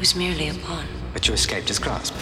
I was merely a pawn. But you escaped his grasp.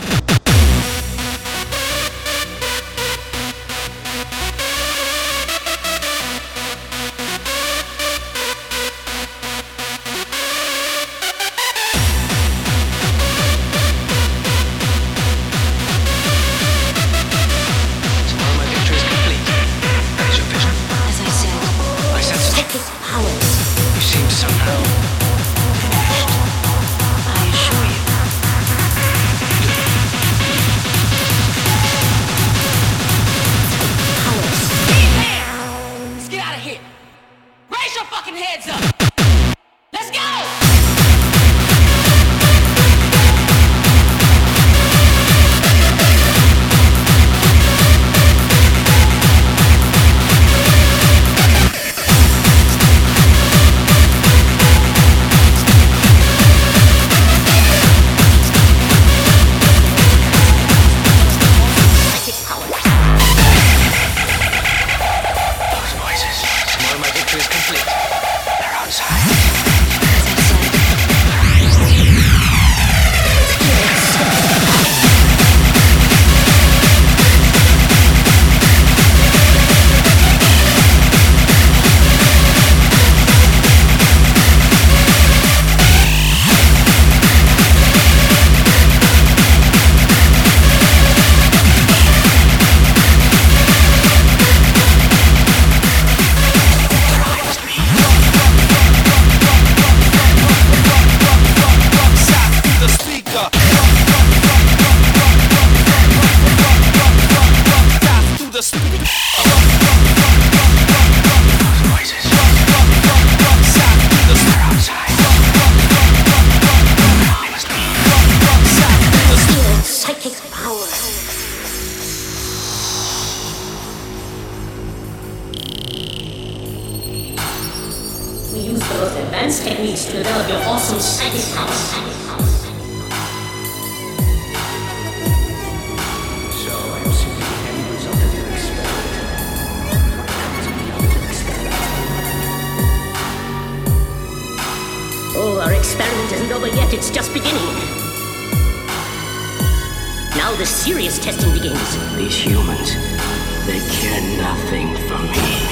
dance techniques to develop your awesome psychic powers. Oh, our experiment isn't over yet, it's just beginning. Now the serious testing begins. These humans, they care nothing for me.